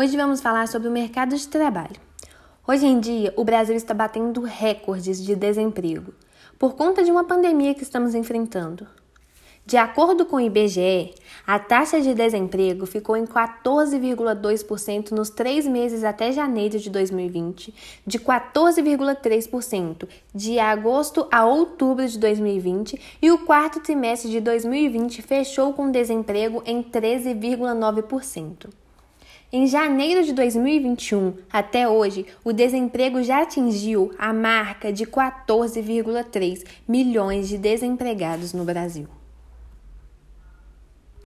Hoje vamos falar sobre o mercado de trabalho. Hoje em dia, o Brasil está batendo recordes de desemprego por conta de uma pandemia que estamos enfrentando. De acordo com o IBGE, a taxa de desemprego ficou em 14,2% nos três meses até janeiro de 2020, de 14,3% de agosto a outubro de 2020 e o quarto trimestre de 2020 fechou com desemprego em 13,9%. Em janeiro de 2021 até hoje, o desemprego já atingiu a marca de 14,3 milhões de desempregados no Brasil.